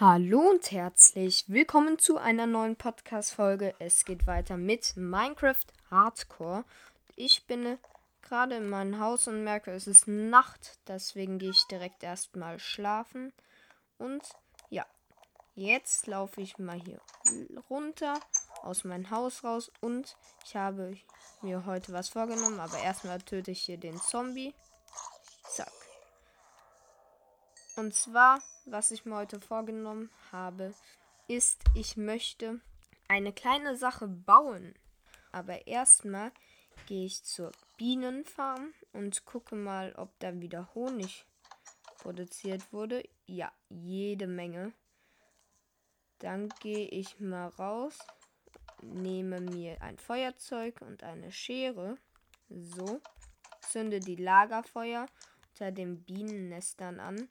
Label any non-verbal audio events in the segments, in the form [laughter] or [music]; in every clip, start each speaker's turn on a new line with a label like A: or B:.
A: Hallo und herzlich willkommen zu einer neuen Podcast-Folge. Es geht weiter mit Minecraft Hardcore. Ich bin gerade in meinem Haus und merke, es ist Nacht. Deswegen gehe ich direkt erstmal schlafen. Und ja, jetzt laufe ich mal hier runter aus meinem Haus raus. Und ich habe mir heute was vorgenommen. Aber erstmal töte ich hier den Zombie. Zack. Und zwar, was ich mir heute vorgenommen habe, ist, ich möchte eine kleine Sache bauen. Aber erstmal gehe ich zur Bienenfarm und gucke mal, ob da wieder Honig produziert wurde. Ja, jede Menge. Dann gehe ich mal raus, nehme mir ein Feuerzeug und eine Schere. So, zünde die Lagerfeuer unter den Bienennestern an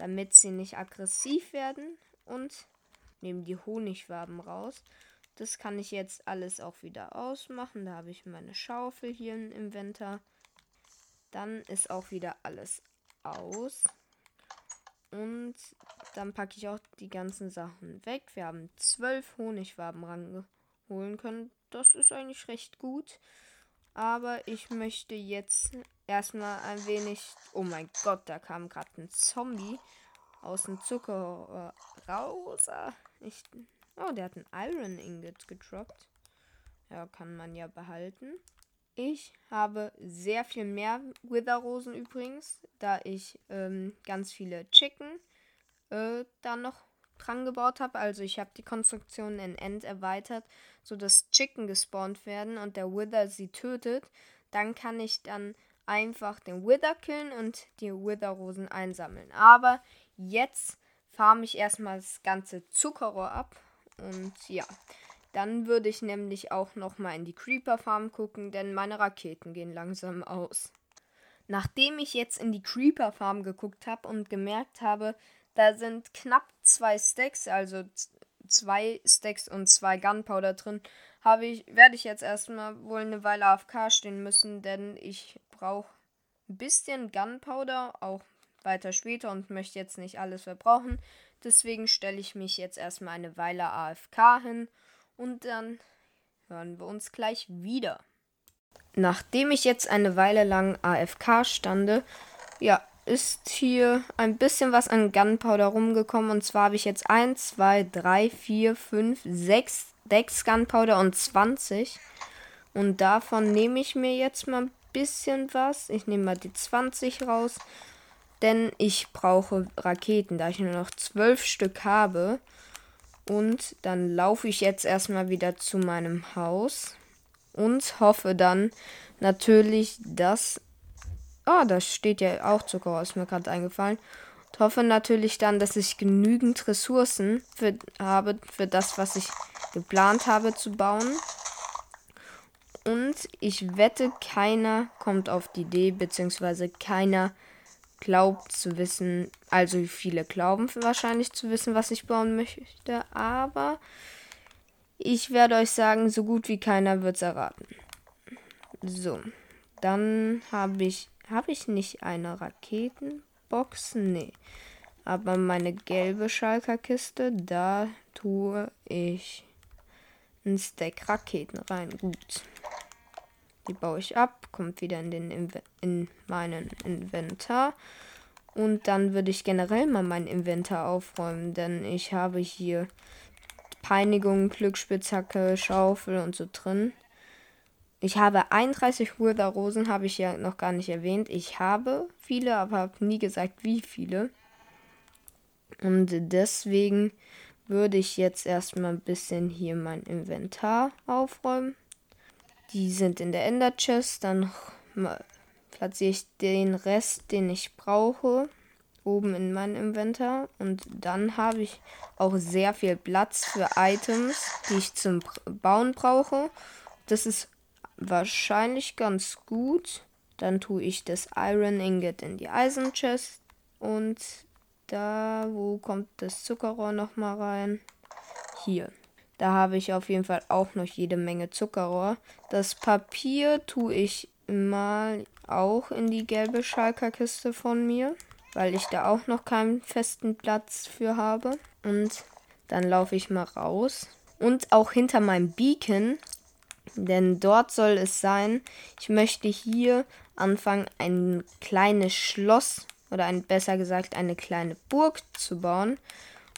A: damit sie nicht aggressiv werden und nehme die Honigwaben raus. Das kann ich jetzt alles auch wieder ausmachen. Da habe ich meine Schaufel hier im Inventar. Dann ist auch wieder alles aus. Und dann packe ich auch die ganzen Sachen weg. Wir haben zwölf Honigwaben rangeholen können. Das ist eigentlich recht gut. Aber ich möchte jetzt erstmal ein wenig. Oh mein Gott, da kam gerade ein Zombie aus dem Zucker äh, raus. Ich, oh, der hat ein Iron Ingot gedroppt. Ja, kann man ja behalten. Ich habe sehr viel mehr Wither-Rosen übrigens, da ich ähm, ganz viele Chicken äh, da noch dran gebaut habe. Also ich habe die Konstruktion in End erweitert, sodass Chicken gespawnt werden und der Wither sie tötet. Dann kann ich dann einfach den Wither killen und die Wither-Rosen einsammeln. Aber jetzt farme ich erstmal das ganze Zuckerrohr ab. Und ja, dann würde ich nämlich auch noch mal in die Creeper Farm gucken, denn meine Raketen gehen langsam aus. Nachdem ich jetzt in die Creeper Farm geguckt habe und gemerkt habe, da sind knapp zwei Stacks, also zwei Stacks und zwei Gunpowder drin, habe ich, werde ich jetzt erstmal wohl eine Weile AFK stehen müssen, denn ich brauche ein bisschen Gunpowder, auch weiter später und möchte jetzt nicht alles verbrauchen. Deswegen stelle ich mich jetzt erstmal eine Weile AFK hin und dann hören wir uns gleich wieder. Nachdem ich jetzt eine Weile lang AFK stande, ja, ist hier ein bisschen was an Gunpowder rumgekommen. Und zwar habe ich jetzt 1, 2, 3, 4, 5, 6 Decks Gunpowder und 20. Und davon nehme ich mir jetzt mal ein bisschen was. Ich nehme mal die 20 raus. Denn ich brauche Raketen, da ich nur noch 12 Stück habe. Und dann laufe ich jetzt erstmal wieder zu meinem Haus. Und hoffe dann natürlich, dass. Ah, da steht ja auch Zucker, ist mir gerade eingefallen. Und hoffe natürlich dann, dass ich genügend Ressourcen für, habe für das, was ich geplant habe zu bauen. Und ich wette, keiner kommt auf die Idee, beziehungsweise keiner glaubt zu wissen, also viele glauben wahrscheinlich zu wissen, was ich bauen möchte, aber ich werde euch sagen, so gut wie keiner wird es erraten. So, dann habe ich, habe ich nicht eine Raketenbox? Nee. Aber meine gelbe Schalkerkiste, da tue ich ein Stack Raketen rein. Gut. Die baue ich ab, kommt wieder in, den Inve in meinen Inventar. Und dann würde ich generell mal mein Inventar aufräumen, denn ich habe hier Peinigung, Glücksspitzhacke, Schaufel und so drin. Ich habe 31 Wither Rosen, habe ich ja noch gar nicht erwähnt. Ich habe viele, aber habe nie gesagt, wie viele. Und deswegen würde ich jetzt erstmal ein bisschen hier mein Inventar aufräumen. Die sind in der Ender Chest. Dann platziere ich den Rest, den ich brauche, oben in mein Inventar. Und dann habe ich auch sehr viel Platz für Items, die ich zum Bauen brauche. Das ist wahrscheinlich ganz gut. Dann tue ich das Iron Ingot in die Eisen Chest. Und da, wo kommt das Zuckerrohr nochmal rein? Hier. Da habe ich auf jeden Fall auch noch jede Menge Zuckerrohr. Das Papier tue ich mal auch in die gelbe Schalkerkiste von mir. weil ich da auch noch keinen festen Platz für habe. Und dann laufe ich mal raus. Und auch hinter meinem Beacon, denn dort soll es sein, ich möchte hier anfangen, ein kleines Schloss oder ein, besser gesagt eine kleine Burg zu bauen.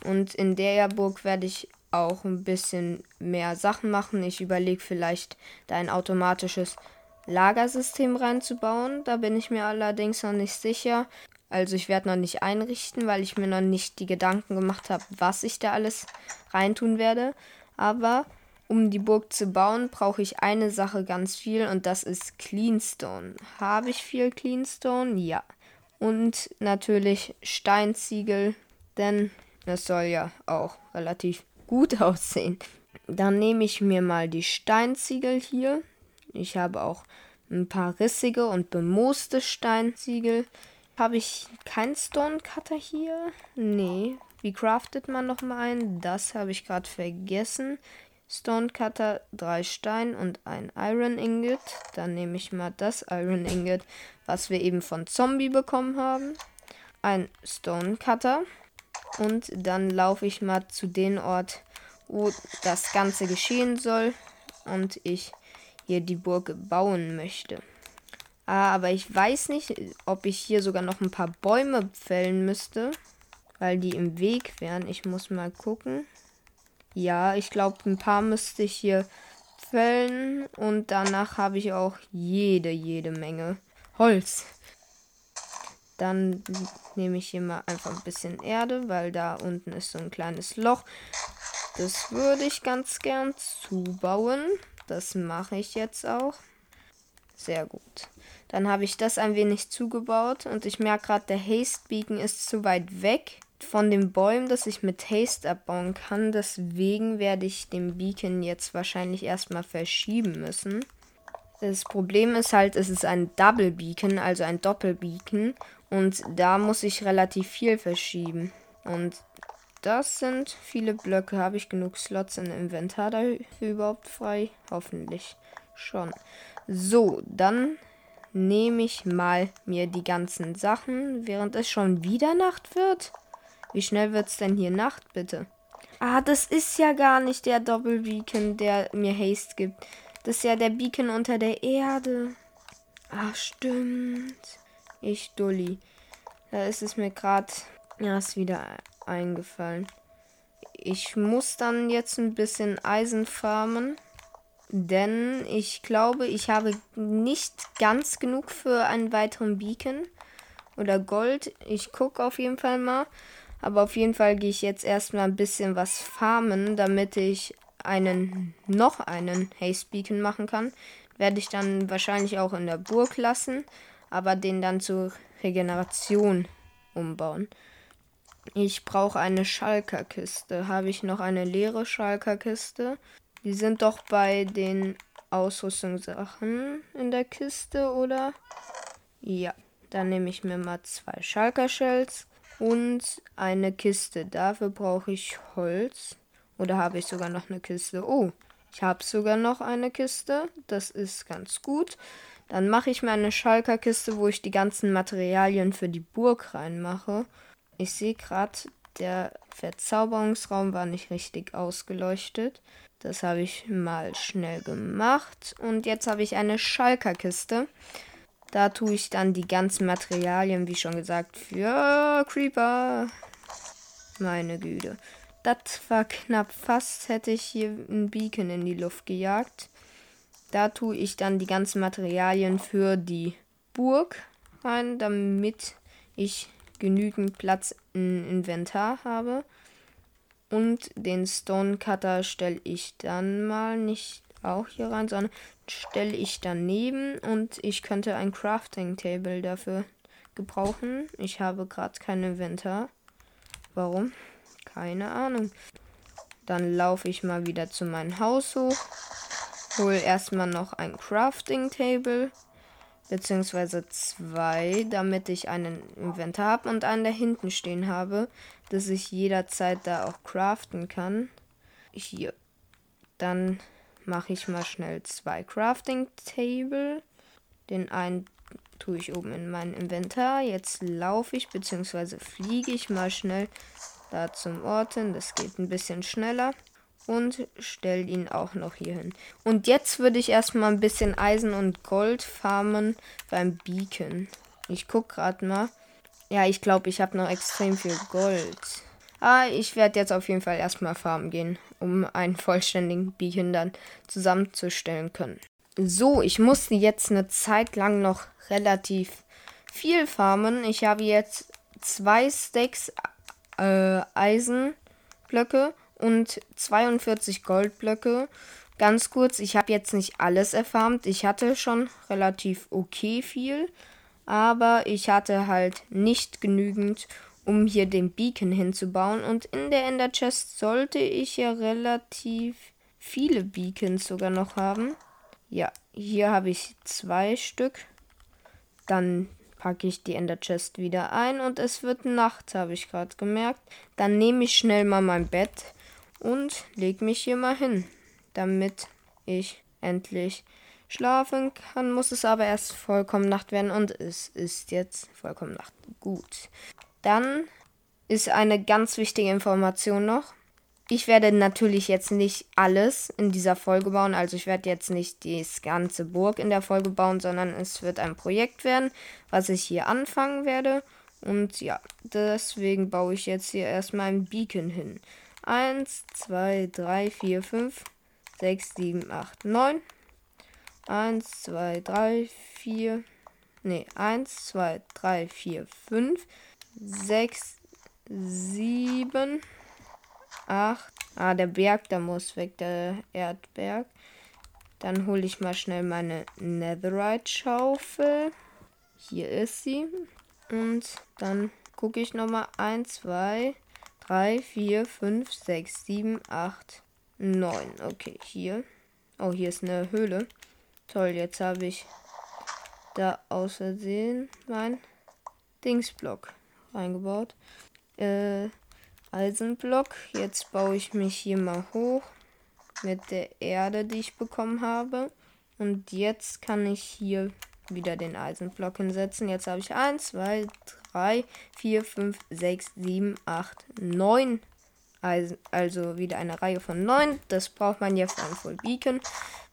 A: Und in der Burg werde ich auch ein bisschen mehr Sachen machen. Ich überlege vielleicht, da ein automatisches Lagersystem reinzubauen. Da bin ich mir allerdings noch nicht sicher. Also ich werde noch nicht einrichten, weil ich mir noch nicht die Gedanken gemacht habe, was ich da alles reintun werde. Aber um die Burg zu bauen, brauche ich eine Sache ganz viel und das ist Cleanstone. Habe ich viel Cleanstone? Ja. Und natürlich Steinziegel, denn es soll ja auch relativ gut [laughs] aussehen. Dann nehme ich mir mal die Steinziegel hier. Ich habe auch ein paar rissige und bemooste Steinziegel. Habe ich keinen Stonecutter hier? Nee. Wie craftet man noch mal einen? Das habe ich gerade vergessen. Stonecutter, drei Stein und ein Iron Ingot. Dann nehme ich mal das Iron Ingot, was wir eben von Zombie bekommen haben. Ein Stonecutter. Und dann laufe ich mal zu dem Ort, wo das Ganze geschehen soll. Und ich hier die Burg bauen möchte. Ah, aber ich weiß nicht, ob ich hier sogar noch ein paar Bäume fällen müsste, weil die im Weg wären. Ich muss mal gucken. Ja, ich glaube, ein paar müsste ich hier fällen und danach habe ich auch jede, jede Menge Holz. Dann nehme ich hier mal einfach ein bisschen Erde, weil da unten ist so ein kleines Loch. Das würde ich ganz gern zubauen. Das mache ich jetzt auch. Sehr gut. Dann habe ich das ein wenig zugebaut und ich merke gerade, der Haste Beacon ist zu weit weg von den Bäumen, dass ich mit Haste abbauen kann. Deswegen werde ich den Beacon jetzt wahrscheinlich erstmal verschieben müssen. Das Problem ist halt, es ist ein Double Beacon, also ein Doppelbeacon. Und da muss ich relativ viel verschieben. Und das sind viele Blöcke. Habe ich genug Slots im Inventar dafür überhaupt frei? Hoffentlich schon. So, dann nehme ich mal mir die ganzen Sachen, während es schon wieder Nacht wird. Wie schnell wird es denn hier Nacht, bitte? Ah, das ist ja gar nicht der Doppelbeacon, der mir Haste gibt. Das ist ja der Beacon unter der Erde. Ah, stimmt. Ich Dulli. Da ist es mir gerade erst wieder eingefallen. Ich muss dann jetzt ein bisschen Eisen farmen. Denn ich glaube, ich habe nicht ganz genug für einen weiteren Beacon. Oder Gold. Ich gucke auf jeden Fall mal. Aber auf jeden Fall gehe ich jetzt erstmal ein bisschen was farmen, damit ich einen noch einen Haste Beacon machen kann. Werde ich dann wahrscheinlich auch in der Burg lassen, aber den dann zur Regeneration umbauen. Ich brauche eine Schalkerkiste. Habe ich noch eine leere Schalkerkiste? Die sind doch bei den Ausrüstungssachen in der Kiste, oder? Ja, dann nehme ich mir mal zwei Schalker-Shells und eine Kiste. Dafür brauche ich Holz. Oder habe ich sogar noch eine Kiste? Oh, ich habe sogar noch eine Kiste. Das ist ganz gut. Dann mache ich mir eine Schalker-Kiste, wo ich die ganzen Materialien für die Burg reinmache. Ich sehe gerade, der Verzauberungsraum war nicht richtig ausgeleuchtet. Das habe ich mal schnell gemacht. Und jetzt habe ich eine Schalkerkiste. Da tue ich dann die ganzen Materialien, wie schon gesagt, für Creeper. Meine Güte. Das war knapp. Fast hätte ich hier ein Beacon in die Luft gejagt. Da tue ich dann die ganzen Materialien für die Burg rein, damit ich genügend Platz im Inventar habe. Und den Stone Cutter stelle ich dann mal nicht auch hier rein, sondern stelle ich daneben und ich könnte ein Crafting Table dafür gebrauchen. Ich habe gerade kein Inventar. Warum? Keine Ahnung. Dann laufe ich mal wieder zu meinem Haus hoch. Hol erstmal noch ein Crafting Table beziehungsweise zwei, damit ich einen Inventar habe und einen da hinten stehen habe, dass ich jederzeit da auch craften kann. Hier. Dann mache ich mal schnell zwei Crafting Table. Den einen tue ich oben in mein Inventar. Jetzt laufe ich bzw. fliege ich mal schnell da zum Ort hin. Das geht ein bisschen schneller. Und stelle ihn auch noch hier hin. Und jetzt würde ich erstmal ein bisschen Eisen und Gold farmen beim Beacon. Ich gucke gerade mal. Ja, ich glaube, ich habe noch extrem viel Gold. Ah, ich werde jetzt auf jeden Fall erstmal farmen gehen, um einen vollständigen Beacon dann zusammenzustellen können. So, ich musste jetzt eine Zeit lang noch relativ viel farmen. Ich habe jetzt zwei Stacks äh, Eisenblöcke und 42 Goldblöcke. Ganz kurz, ich habe jetzt nicht alles erfarmt. Ich hatte schon relativ okay viel, aber ich hatte halt nicht genügend, um hier den Beacon hinzubauen. Und in der Ender Chest sollte ich ja relativ viele Beacons sogar noch haben. Ja, hier habe ich zwei Stück. Dann packe ich die Ender Chest wieder ein und es wird Nacht, habe ich gerade gemerkt. Dann nehme ich schnell mal mein Bett und lege mich hier mal hin, damit ich endlich schlafen kann. Muss es aber erst vollkommen Nacht werden und es ist jetzt vollkommen Nacht. Gut. Dann ist eine ganz wichtige Information noch. Ich werde natürlich jetzt nicht alles in dieser Folge bauen. Also ich werde jetzt nicht die ganze Burg in der Folge bauen, sondern es wird ein Projekt werden, was ich hier anfangen werde. Und ja, deswegen baue ich jetzt hier erstmal ein Beacon hin. 1, 2, 3, 4, 5, 6, 7, 8, 9. 1, 2, 3, 4. Ne, 1, 2, 3, 4, 5, 6, 7, 8. Ah, der Berg, da muss weg, der Erdberg. Dann hole ich mal schnell meine Netherite-Schaufel. Hier ist sie. Und dann gucke ich nochmal. 1, 2, 3, 4, 5, 6, 7, 8, 9. Okay, hier. Oh, hier ist eine Höhle. Toll, jetzt habe ich da außersehen mein Dingsblock eingebaut. Äh, Eisenblock. Jetzt baue ich mich hier mal hoch mit der Erde, die ich bekommen habe. Und jetzt kann ich hier wieder den Eisenblock hinsetzen. Jetzt habe ich 1, 2, 3, 4, 5, 6, 7, 8, 9 Eisen. Also wieder eine Reihe von 9. Das braucht man ja für ein Full Beacon.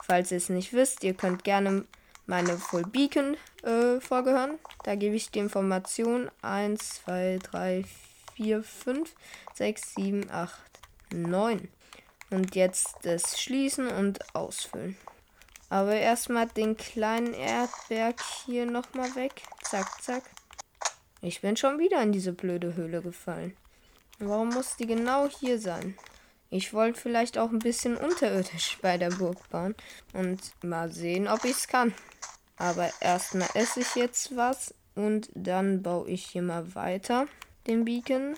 A: Falls ihr es nicht wisst, ihr könnt gerne meine Full Beacon äh, vorgehören. Da gebe ich die Information 1, 2, 3, 4. 4, 5, 6, 7, 8, 9. Und jetzt das Schließen und Ausfüllen. Aber erstmal den kleinen Erdberg hier nochmal weg. Zack, zack. Ich bin schon wieder in diese blöde Höhle gefallen. Warum muss die genau hier sein? Ich wollte vielleicht auch ein bisschen unterirdisch bei der Burg bauen. Und mal sehen, ob ich es kann. Aber erstmal esse ich jetzt was. Und dann baue ich hier mal weiter den Beacon.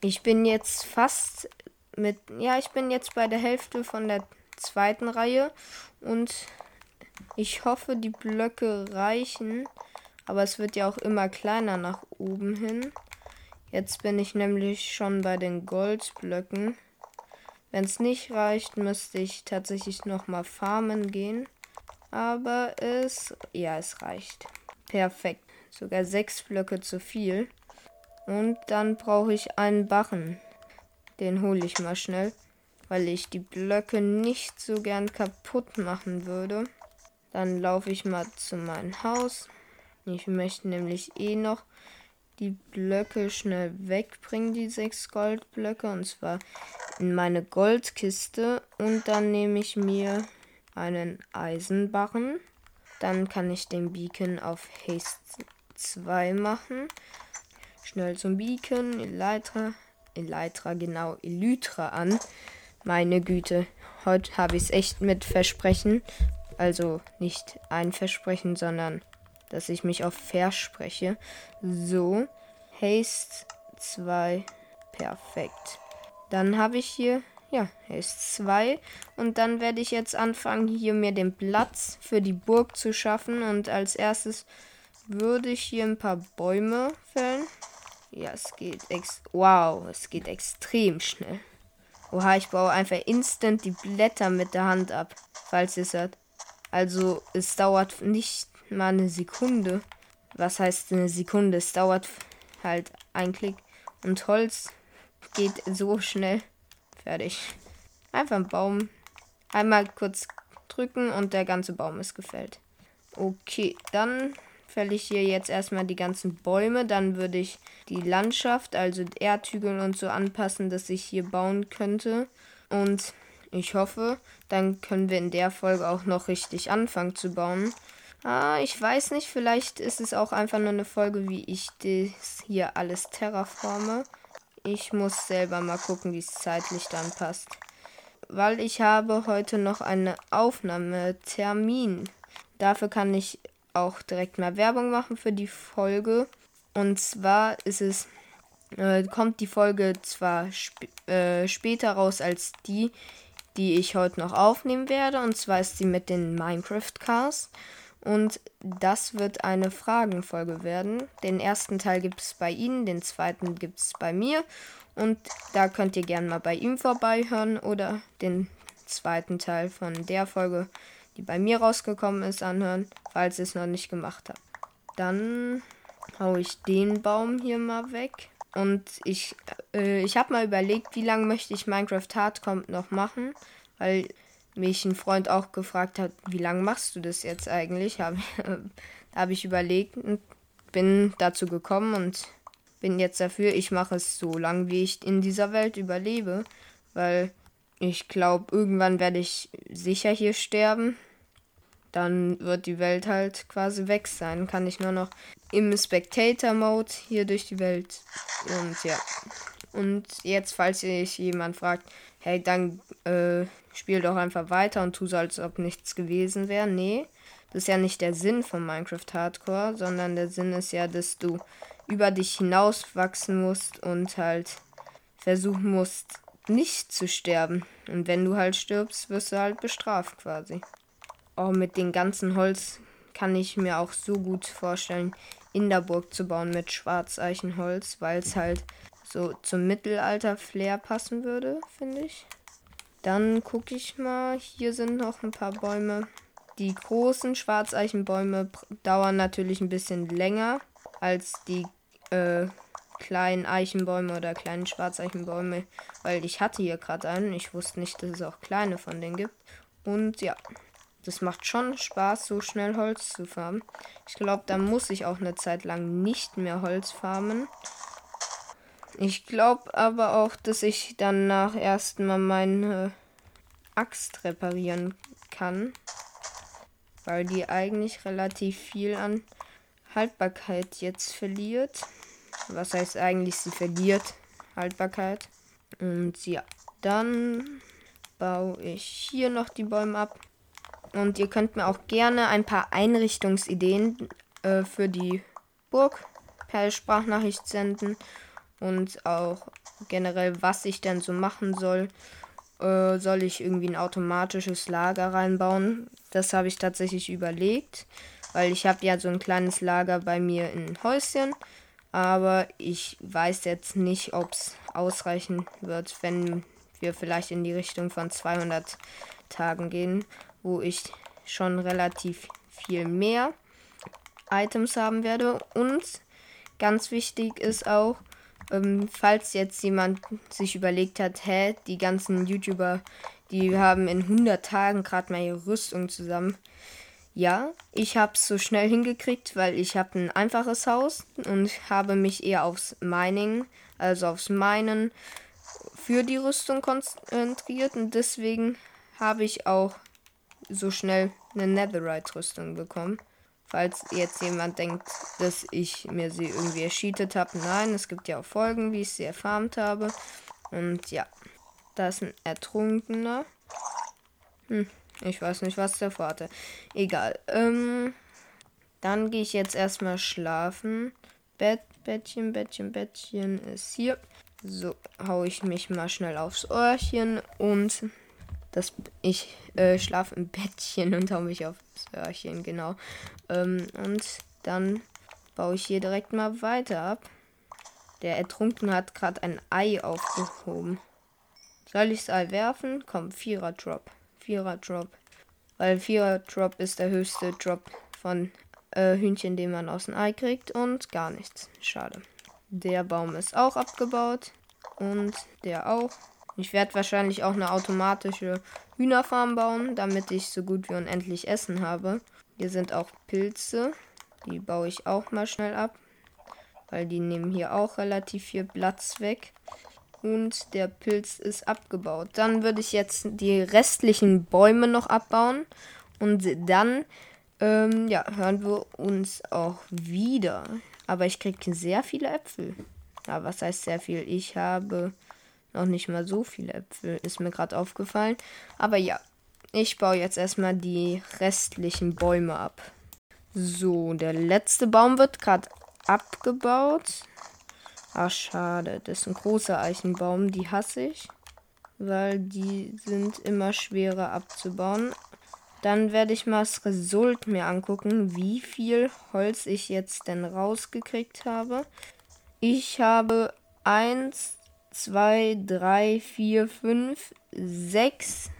A: Ich bin jetzt fast mit, ja, ich bin jetzt bei der Hälfte von der zweiten Reihe und ich hoffe, die Blöcke reichen, aber es wird ja auch immer kleiner nach oben hin. Jetzt bin ich nämlich schon bei den Goldblöcken. Wenn es nicht reicht, müsste ich tatsächlich nochmal farmen gehen. Aber es, ja, es reicht. Perfekt. Sogar sechs Blöcke zu viel. Und dann brauche ich einen Barren. Den hole ich mal schnell, weil ich die Blöcke nicht so gern kaputt machen würde. Dann laufe ich mal zu meinem Haus. Ich möchte nämlich eh noch die Blöcke schnell wegbringen, die sechs Goldblöcke, und zwar in meine Goldkiste. Und dann nehme ich mir einen Eisenbarren. Dann kann ich den Beacon auf Haste 2 machen. Schnell zum Beacon, Elytra, Elytra, genau, Elytra an. Meine Güte, heute habe ich es echt mit Versprechen. Also nicht ein Versprechen, sondern dass ich mich auf verspreche. So, Haste 2, perfekt. Dann habe ich hier, ja, Haste 2. Und dann werde ich jetzt anfangen, hier mir den Platz für die Burg zu schaffen. Und als erstes würde ich hier ein paar Bäume fällen. Ja, es geht ex wow, es geht extrem schnell. Oha, ich baue einfach instant die Blätter mit der Hand ab, falls ihr es hört. Also, es dauert nicht mal eine Sekunde. was heißt eine Sekunde? Es dauert halt ein Klick. Und Holz geht so schnell. Fertig. Einfach einen Baum. Einmal kurz drücken und der ganze Baum ist gefällt. Okay, dann fälle ich hier jetzt erstmal die ganzen Bäume. Dann würde ich die Landschaft, also Erdhügel und so anpassen, dass ich hier bauen könnte. Und ich hoffe, dann können wir in der Folge auch noch richtig anfangen zu bauen. Ah, ich weiß nicht, vielleicht ist es auch einfach nur eine Folge, wie ich das hier alles terraforme. Ich muss selber mal gucken, wie es zeitlich dann passt. Weil ich habe heute noch einen Aufnahmetermin. Dafür kann ich auch direkt mal Werbung machen für die Folge. Und zwar ist es, äh, kommt die Folge zwar sp äh, später raus als die, die ich heute noch aufnehmen werde. Und zwar ist sie mit den Minecraft Cars. Und das wird eine Fragenfolge werden. Den ersten Teil gibt es bei Ihnen, den zweiten gibt es bei mir. Und da könnt ihr gerne mal bei ihm vorbeihören oder den zweiten Teil von der Folge, die bei mir rausgekommen ist, anhören, falls ihr es noch nicht gemacht habt. Dann haue ich den Baum hier mal weg. Und ich, äh, ich habe mal überlegt, wie lange möchte ich Minecraft Hardcore noch machen, weil mich ein Freund auch gefragt hat, wie lange machst du das jetzt eigentlich? Hab, da [laughs] habe ich überlegt und bin dazu gekommen und bin jetzt dafür, ich mache es so lange, wie ich in dieser Welt überlebe, weil ich glaube, irgendwann werde ich sicher hier sterben. Dann wird die Welt halt quasi weg sein. Kann ich nur noch im Spectator-Mode hier durch die Welt. Und ja. Und jetzt, falls sich jemand fragt, hey, dann äh, spiel doch einfach weiter und tu so, als ob nichts gewesen wäre. Nee, das ist ja nicht der Sinn von Minecraft Hardcore, sondern der Sinn ist ja, dass du über dich hinaus wachsen musst und halt versuchen musst, nicht zu sterben. Und wenn du halt stirbst, wirst du halt bestraft quasi. Auch mit dem ganzen Holz kann ich mir auch so gut vorstellen, in der Burg zu bauen mit Schwarzeichenholz, weil es halt so zum Mittelalter-Flair passen würde, finde ich. Dann gucke ich mal. Hier sind noch ein paar Bäume. Die großen Schwarzeichenbäume dauern natürlich ein bisschen länger als die äh, kleinen Eichenbäume oder kleinen Schwarzeichenbäume, weil ich hatte hier gerade einen. Ich wusste nicht, dass es auch kleine von denen gibt. Und ja, das macht schon Spaß, so schnell Holz zu farmen. Ich glaube, da muss ich auch eine Zeit lang nicht mehr Holz farmen. Ich glaube aber auch, dass ich danach erstmal meine Axt reparieren kann. Weil die eigentlich relativ viel an Haltbarkeit jetzt verliert. Was heißt eigentlich, sie verliert Haltbarkeit. Und ja, dann baue ich hier noch die Bäume ab. Und ihr könnt mir auch gerne ein paar Einrichtungsideen äh, für die Burg per Sprachnachricht senden und auch generell, was ich denn so machen soll. Äh, soll ich irgendwie ein automatisches Lager reinbauen? Das habe ich tatsächlich überlegt, weil ich habe ja so ein kleines Lager bei mir in Häuschen, aber ich weiß jetzt nicht, ob es ausreichen wird, wenn wir vielleicht in die Richtung von 200 Tagen gehen, wo ich schon relativ viel mehr Items haben werde und ganz wichtig ist auch, ähm, falls jetzt jemand sich überlegt hat, hä, die ganzen YouTuber, die haben in 100 Tagen gerade mal ihre Rüstung zusammen. Ja, ich habe es so schnell hingekriegt, weil ich habe ein einfaches Haus und habe mich eher aufs Mining, also aufs Minen für die Rüstung konzentriert und deswegen habe ich auch so schnell eine Netherite-Rüstung bekommen. Falls jetzt jemand denkt, dass ich mir sie irgendwie erscheatet habe. Nein, es gibt ja auch Folgen, wie ich sie erfarmt habe. Und ja, da ist ein Ertrunkener. Hm, ich weiß nicht, was der Vater. Egal. Ähm, dann gehe ich jetzt erstmal schlafen. Bett, Bettchen, Bettchen, Bettchen ist hier. So, haue ich mich mal schnell aufs Ohrchen und das, ich äh, schlafe im Bettchen und hau mich aufs Öhrchen, genau. Ähm, und dann baue ich hier direkt mal weiter ab. Der Ertrunken hat gerade ein Ei aufgehoben. Soll ich das Ei werfen? Komm, Vierer Drop. Vierer Drop. Weil Vierer Drop ist der höchste Drop von äh, Hühnchen, den man aus dem Ei kriegt und gar nichts. Schade. Der Baum ist auch abgebaut und der auch. Ich werde wahrscheinlich auch eine automatische Hühnerfarm bauen, damit ich so gut wie unendlich Essen habe. Hier sind auch Pilze. Die baue ich auch mal schnell ab, weil die nehmen hier auch relativ viel Platz weg. Und der Pilz ist abgebaut. Dann würde ich jetzt die restlichen Bäume noch abbauen. Und dann ähm, ja, hören wir uns auch wieder. Aber ich kriege sehr viele Äpfel. Ja, was heißt sehr viel? Ich habe noch nicht mal so viele Äpfel, ist mir gerade aufgefallen. Aber ja, ich baue jetzt erstmal die restlichen Bäume ab. So, der letzte Baum wird gerade abgebaut. Ach, schade. Das ist ein großer Eichenbaum. Die hasse ich. Weil die sind immer schwerer abzubauen. Dann werde ich mal das Result mir angucken, wie viel Holz ich jetzt denn rausgekriegt habe. Ich habe 1, 2, 3, 4, 5, 6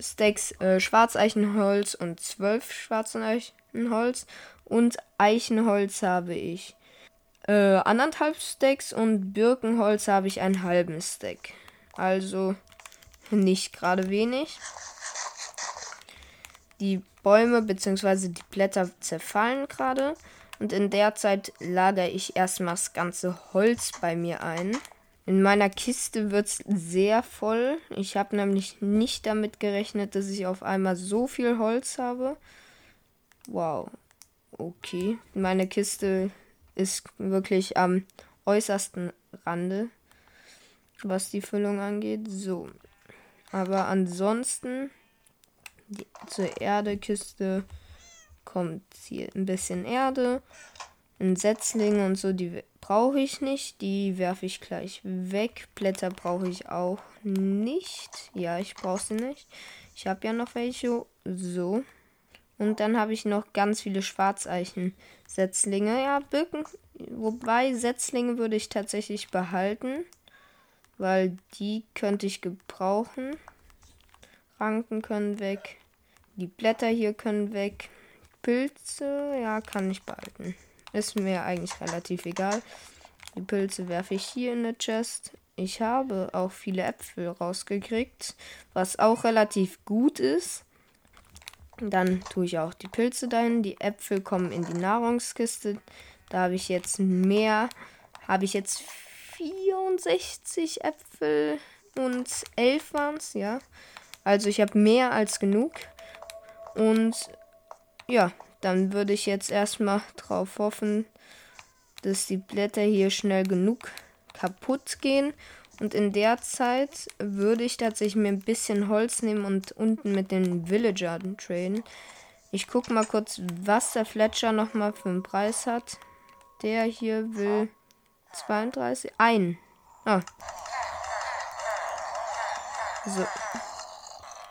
A: Stacks äh, Schwarzeichenholz und 12 Schwarzeichenholz. Und Eichenholz habe ich äh, anderthalb Stacks und Birkenholz habe ich einen halben Stack. Also nicht gerade wenig. Die Bäume bzw. die Blätter zerfallen gerade. Und in der Zeit lagere ich erstmal das ganze Holz bei mir ein. In meiner Kiste wird es sehr voll. Ich habe nämlich nicht damit gerechnet, dass ich auf einmal so viel Holz habe. Wow. Okay. Meine Kiste ist wirklich am äußersten Rande, was die Füllung angeht. So. Aber ansonsten die, zur Erdekiste kommt hier ein bisschen Erde. Ein Setzling und so, die brauche ich nicht. Die werfe ich gleich weg. Blätter brauche ich auch nicht. Ja, ich brauche sie nicht. Ich habe ja noch welche. So. Und dann habe ich noch ganz viele Schwarzeichen-Setzlinge. Ja, Birken. Wobei Setzlinge würde ich tatsächlich behalten. Weil die könnte ich gebrauchen. Ranken können weg. Die Blätter hier können weg. Pilze, ja, kann ich behalten. Ist mir eigentlich relativ egal. Die Pilze werfe ich hier in eine Chest. Ich habe auch viele Äpfel rausgekriegt, was auch relativ gut ist. Dann tue ich auch die Pilze dahin. Die Äpfel kommen in die Nahrungskiste. Da habe ich jetzt mehr. Habe ich jetzt 64 Äpfel und 11 waren es, ja. Also ich habe mehr als genug. Und ja, dann würde ich jetzt erstmal drauf hoffen, dass die Blätter hier schnell genug kaputt gehen. Und in der Zeit würde ich tatsächlich mir ein bisschen Holz nehmen und unten mit den Villagern traden. Ich gucke mal kurz, was der Fletcher nochmal für einen Preis hat. Der hier will 32. Ein. Ah. So.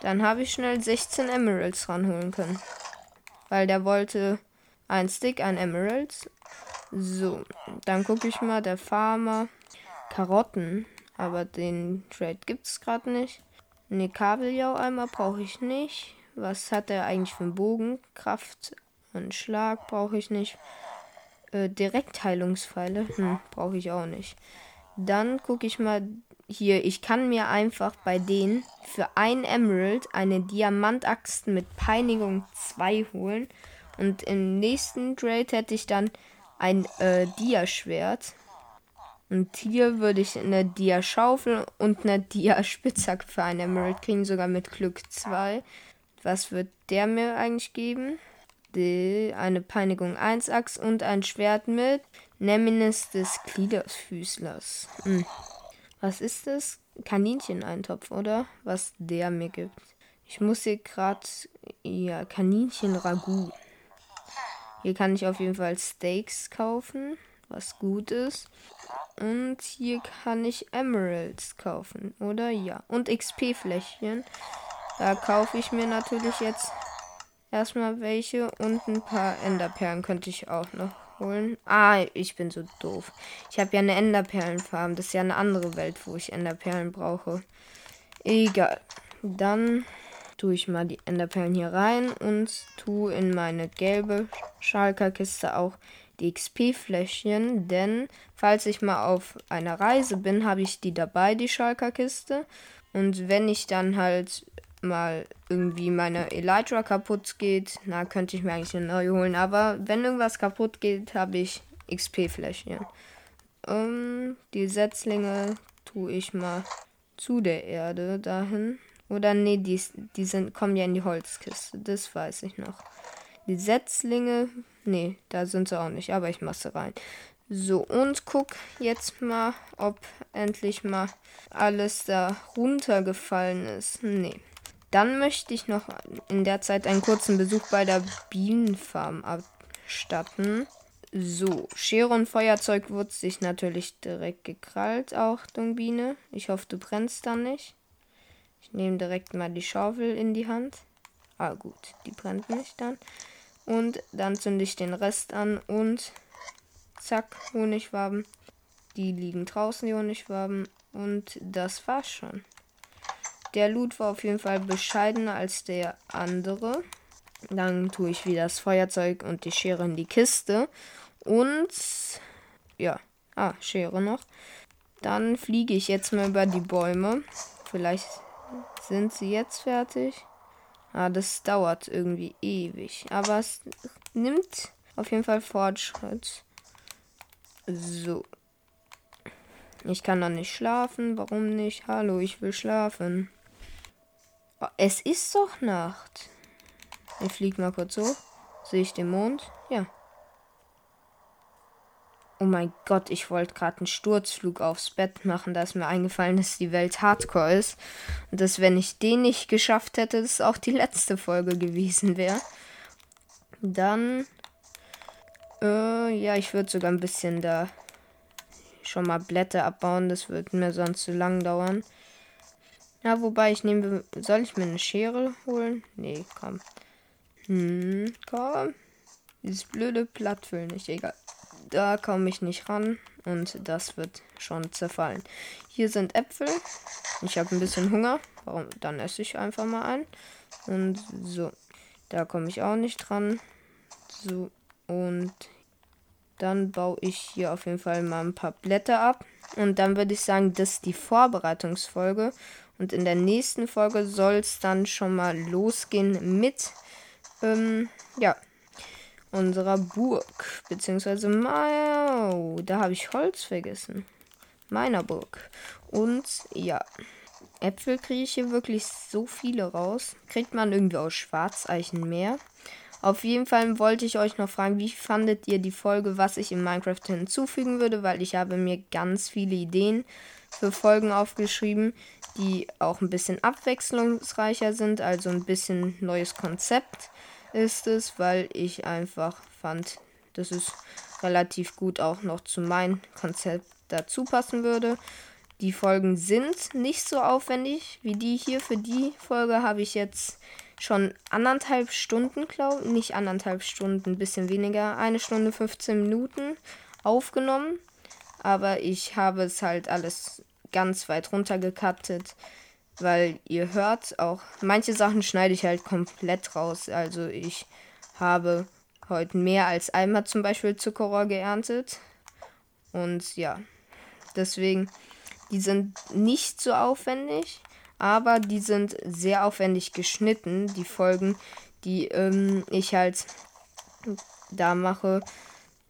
A: Dann habe ich schnell 16 Emeralds ranholen können. Weil der wollte ein Stick, ein Emeralds. So, dann gucke ich mal, der Farmer. Karotten, aber den Trade gibt es gerade nicht. Ne, Kabeljau-Eimer brauche ich nicht. Was hat er eigentlich für einen Bogen? Kraft und Schlag brauche ich nicht. Äh, Direktheilungspfeile? Hm, brauche ich auch nicht. Dann gucke ich mal hier. Ich kann mir einfach bei denen für ein Emerald eine Diamantaxt mit Peinigung 2 holen. Und im nächsten Trade hätte ich dann ein äh, Dia-Schwert. Und hier würde ich eine Dia-Schaufel und eine Dia-Spitzhacke für ein Emerald kriegen, sogar mit Glück 2. Was wird der mir eigentlich geben? Die, eine Peinigung 1 Axt und ein Schwert mit Neminis des Gliederfüßlers. Hm. Was ist das? Kanincheneintopf, oder? Was der mir gibt. Ich muss hier gerade. Ja, Kaninchen-Ragout. Hier kann ich auf jeden Fall Steaks kaufen, was gut ist. Und hier kann ich Emeralds kaufen, oder? Ja. Und XP-Fläschchen. Da kaufe ich mir natürlich jetzt erstmal welche. Und ein paar Enderperlen könnte ich auch noch holen. Ah, ich bin so doof. Ich habe ja eine Enderperlenfarm. Das ist ja eine andere Welt, wo ich Enderperlen brauche. Egal. Dann tue ich mal die Enderperlen hier rein und tue in meine gelbe Schalkerkiste auch die XP-Fläschchen, denn falls ich mal auf einer Reise bin, habe ich die dabei, die Schalkerkiste. Und wenn ich dann halt mal irgendwie meine Elytra kaputt geht, na, könnte ich mir eigentlich eine neue holen. Aber wenn irgendwas kaputt geht, habe ich XP-Fläschchen. Ähm, die Setzlinge tue ich mal zu der Erde dahin. Oder nee, die, die sind, kommen ja in die Holzkiste. Das weiß ich noch. Die Setzlinge, nee, da sind sie auch nicht, aber ich mache sie rein. So, und guck jetzt mal, ob endlich mal alles da runtergefallen ist. Nee. Dann möchte ich noch in der Zeit einen kurzen Besuch bei der Bienenfarm abstatten. So, Schere und Feuerzeug wird sich natürlich direkt gekrallt, auch Biene. Ich hoffe, du brennst da nicht. Ich nehme direkt mal die Schaufel in die Hand. Ah, gut, die brennt nicht dann. Und dann zünde ich den Rest an und zack, Honigwaben. Die liegen draußen, die Honigwaben. Und das war's schon. Der Loot war auf jeden Fall bescheidener als der andere. Dann tue ich wieder das Feuerzeug und die Schere in die Kiste. Und ja, ah, Schere noch. Dann fliege ich jetzt mal über die Bäume. Vielleicht sind sie jetzt fertig. Ah, das dauert irgendwie ewig. Aber es nimmt auf jeden Fall Fortschritt. So. Ich kann noch nicht schlafen. Warum nicht? Hallo, ich will schlafen. Oh, es ist doch Nacht. Ich fliege mal kurz hoch. Sehe ich den Mond? Ja. Oh mein Gott, ich wollte gerade einen Sturzflug aufs Bett machen. Da ist mir eingefallen, dass die Welt Hardcore ist. Und dass, wenn ich den nicht geschafft hätte, das auch die letzte Folge gewesen wäre. Dann. Äh, ja, ich würde sogar ein bisschen da schon mal Blätter abbauen. Das würde mir sonst zu lang dauern. Ja, wobei ich nehme. Soll ich mir eine Schere holen? Nee, komm. Hm, komm. Dieses blöde Plattfüllen nicht, egal. Da komme ich nicht ran und das wird schon zerfallen. Hier sind Äpfel. Ich habe ein bisschen Hunger. Warum? Dann esse ich einfach mal ein. Und so. Da komme ich auch nicht dran. So. Und dann baue ich hier auf jeden Fall mal ein paar Blätter ab. Und dann würde ich sagen, das ist die Vorbereitungsfolge. Und in der nächsten Folge soll es dann schon mal losgehen mit, ähm, ja, unserer Burg. Beziehungsweise, oh, da habe ich Holz vergessen. Meiner Burg. Und ja, Äpfel kriege ich hier wirklich so viele raus. Kriegt man irgendwie aus Schwarzeichen mehr. Auf jeden Fall wollte ich euch noch fragen, wie fandet ihr die Folge, was ich in Minecraft hinzufügen würde, weil ich habe mir ganz viele Ideen für Folgen aufgeschrieben, die auch ein bisschen abwechslungsreicher sind, also ein bisschen neues Konzept ist es, weil ich einfach fand, dass es relativ gut auch noch zu meinem Konzept dazu passen würde. Die Folgen sind nicht so aufwendig wie die hier. Für die Folge habe ich jetzt schon anderthalb Stunden, glaube ich, nicht anderthalb Stunden, ein bisschen weniger, eine Stunde 15 Minuten aufgenommen. Aber ich habe es halt alles ganz weit runtergekattet weil ihr hört auch, manche Sachen schneide ich halt komplett raus. Also ich habe heute mehr als einmal zum Beispiel Zuckerrohr geerntet. Und ja, deswegen, die sind nicht so aufwendig, aber die sind sehr aufwendig geschnitten, die Folgen, die ähm, ich halt da mache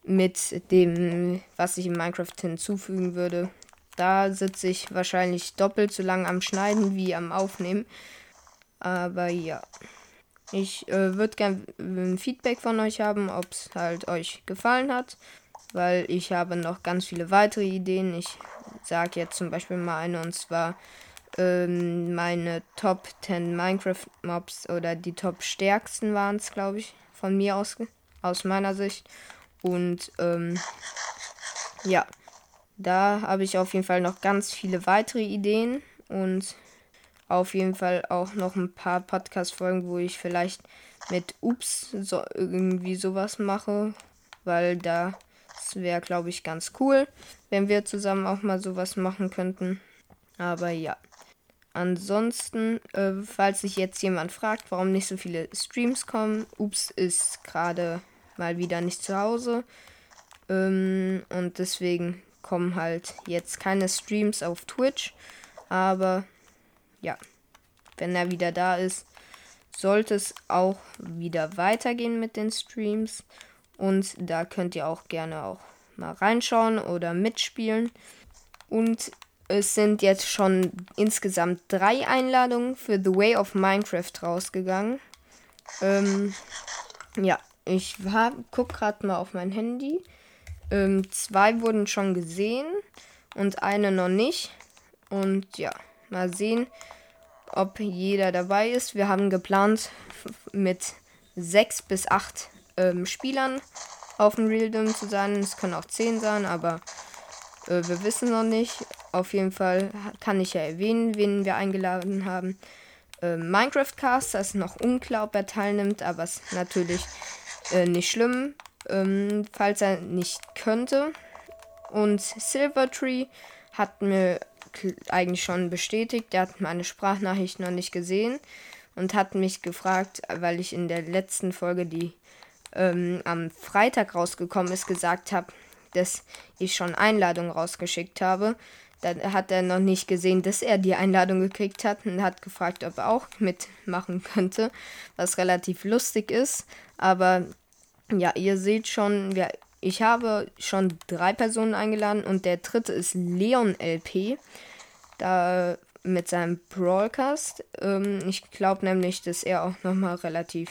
A: mit dem, was ich in Minecraft hinzufügen würde. Da sitze ich wahrscheinlich doppelt so lang am Schneiden wie am Aufnehmen. Aber ja. Ich äh, würde gerne ein Feedback von euch haben, ob es halt euch gefallen hat. Weil ich habe noch ganz viele weitere Ideen. Ich sage jetzt zum Beispiel mal eine und zwar ähm, meine Top 10 Minecraft Mobs oder die Top stärksten waren es, glaube ich, von mir aus, aus meiner Sicht. Und ähm, ja. Da habe ich auf jeden Fall noch ganz viele weitere Ideen und auf jeden Fall auch noch ein paar Podcast-Folgen, wo ich vielleicht mit Ups so, irgendwie sowas mache, weil da wäre, glaube ich, ganz cool, wenn wir zusammen auch mal sowas machen könnten. Aber ja. ansonsten, äh, falls sich jetzt jemand fragt, warum nicht so viele Streams kommen, Ups ist gerade mal wieder nicht zu Hause. Ähm, und deswegen kommen halt jetzt keine Streams auf Twitch. Aber ja, wenn er wieder da ist, sollte es auch wieder weitergehen mit den Streams. Und da könnt ihr auch gerne auch mal reinschauen oder mitspielen. Und es sind jetzt schon insgesamt drei Einladungen für The Way of Minecraft rausgegangen. Ähm, ja, ich war, guck gerade mal auf mein Handy. Ähm, zwei wurden schon gesehen und eine noch nicht. Und ja, mal sehen, ob jeder dabei ist. Wir haben geplant mit sechs bis acht ähm, Spielern auf dem Realdom zu sein. Es können auch zehn sein, aber äh, wir wissen noch nicht. Auf jeden Fall kann ich ja erwähnen, wen wir eingeladen haben. Äh, Minecraft Cast, das ist noch unklar, ob er teilnimmt, aber es ist natürlich äh, nicht schlimm, ähm, falls er nicht könnte. Und Silvertree hat mir eigentlich schon bestätigt, der hat meine Sprachnachricht noch nicht gesehen und hat mich gefragt, weil ich in der letzten Folge, die ähm, am Freitag rausgekommen ist, gesagt habe, dass ich schon Einladungen rausgeschickt habe. Da hat er noch nicht gesehen, dass er die Einladung gekriegt hat und hat gefragt, ob er auch mitmachen könnte, was relativ lustig ist. Aber ja, ihr seht schon, ja, ich habe schon drei Personen eingeladen und der dritte ist Leon LP. Da mit seinem Broadcast. Ähm, ich glaube nämlich, dass er auch nochmal relativ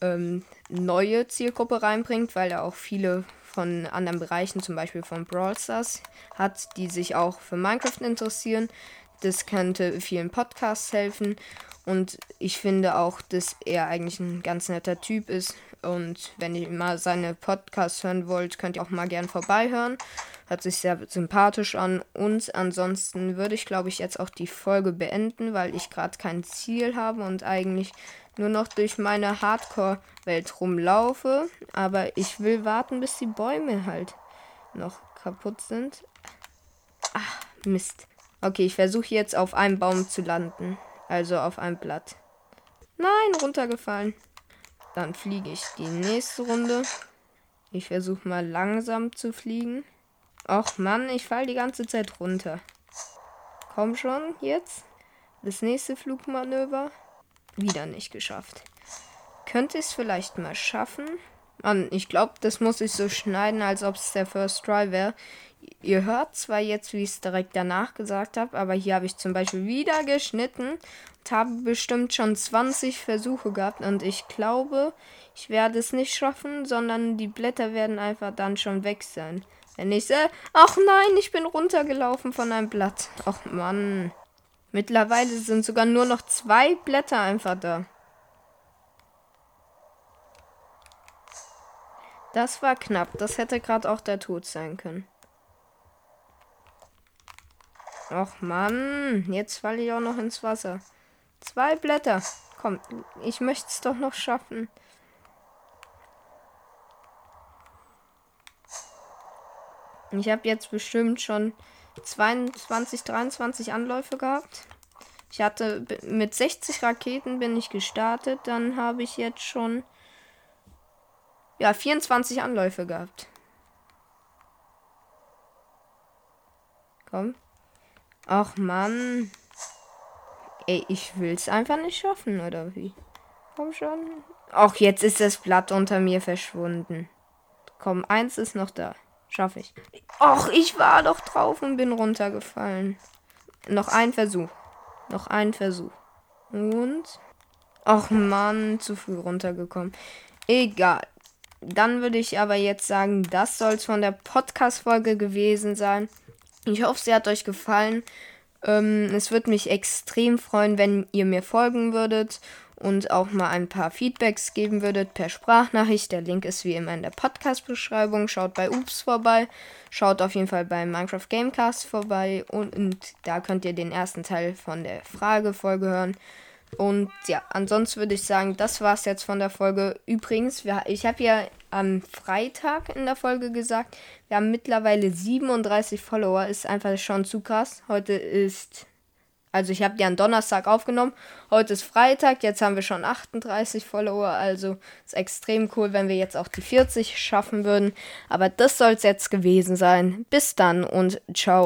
A: ähm, neue Zielgruppe reinbringt, weil er auch viele von anderen Bereichen, zum Beispiel von Brawl Stars, hat, die sich auch für Minecraft interessieren. Das könnte vielen Podcasts helfen. Und ich finde auch, dass er eigentlich ein ganz netter Typ ist. Und wenn ihr mal seine Podcasts hören wollt, könnt ihr auch mal gern vorbeihören. Hört sich sehr sympathisch an. Und ansonsten würde ich, glaube ich, jetzt auch die Folge beenden, weil ich gerade kein Ziel habe und eigentlich nur noch durch meine Hardcore-Welt rumlaufe. Aber ich will warten, bis die Bäume halt noch kaputt sind. Ach, Mist. Okay, ich versuche jetzt auf einem Baum zu landen. Also auf einem Blatt. Nein, runtergefallen. Dann fliege ich die nächste Runde. Ich versuche mal langsam zu fliegen. Och Mann, ich falle die ganze Zeit runter. Komm schon, jetzt. Das nächste Flugmanöver wieder nicht geschafft. Könnte ich es vielleicht mal schaffen? Mann, ich glaube, das muss ich so schneiden, als ob es der First Try wäre. Ihr hört zwar jetzt, wie ich es direkt danach gesagt habe, aber hier habe ich zum Beispiel wieder geschnitten und habe bestimmt schon 20 Versuche gehabt und ich glaube, ich werde es nicht schaffen, sondern die Blätter werden einfach dann schon weg sein. Wenn ich sehe, ach nein, ich bin runtergelaufen von einem Blatt. Ach Mann. Mittlerweile sind sogar nur noch zwei Blätter einfach da. Das war knapp. Das hätte gerade auch der Tod sein können. Och Mann, jetzt falle ich auch noch ins Wasser. Zwei Blätter. Komm, ich möchte es doch noch schaffen. Ich habe jetzt bestimmt schon 22, 23 Anläufe gehabt. Ich hatte mit 60 Raketen bin ich gestartet, dann habe ich jetzt schon ja 24 Anläufe gehabt. Komm. Ach Mann. Ey, ich will es einfach nicht schaffen, oder wie? Komm schon. Ach, jetzt ist das Blatt unter mir verschwunden. Komm, eins ist noch da. Schaffe ich. Och, ich war doch drauf und bin runtergefallen. Noch ein Versuch. Noch ein Versuch. Und. Och Mann, zu früh runtergekommen. Egal. Dann würde ich aber jetzt sagen, das soll es von der Podcast-Folge gewesen sein. Ich hoffe, sie hat euch gefallen. Ähm, es würde mich extrem freuen, wenn ihr mir folgen würdet und auch mal ein paar Feedbacks geben würdet per Sprachnachricht. Der Link ist wie immer in der Podcast-Beschreibung. Schaut bei Ups vorbei. Schaut auf jeden Fall bei Minecraft Gamecast vorbei. Und, und da könnt ihr den ersten Teil von der Fragefolge hören. Und ja, ansonsten würde ich sagen, das war es jetzt von der Folge. Übrigens, wir, ich habe ja am Freitag in der Folge gesagt, wir haben mittlerweile 37 Follower. Ist einfach schon zu krass. Heute ist Also ich habe die an Donnerstag aufgenommen. Heute ist Freitag, jetzt haben wir schon 38 Follower. Also ist extrem cool, wenn wir jetzt auch die 40 schaffen würden. Aber das soll es jetzt gewesen sein. Bis dann und ciao.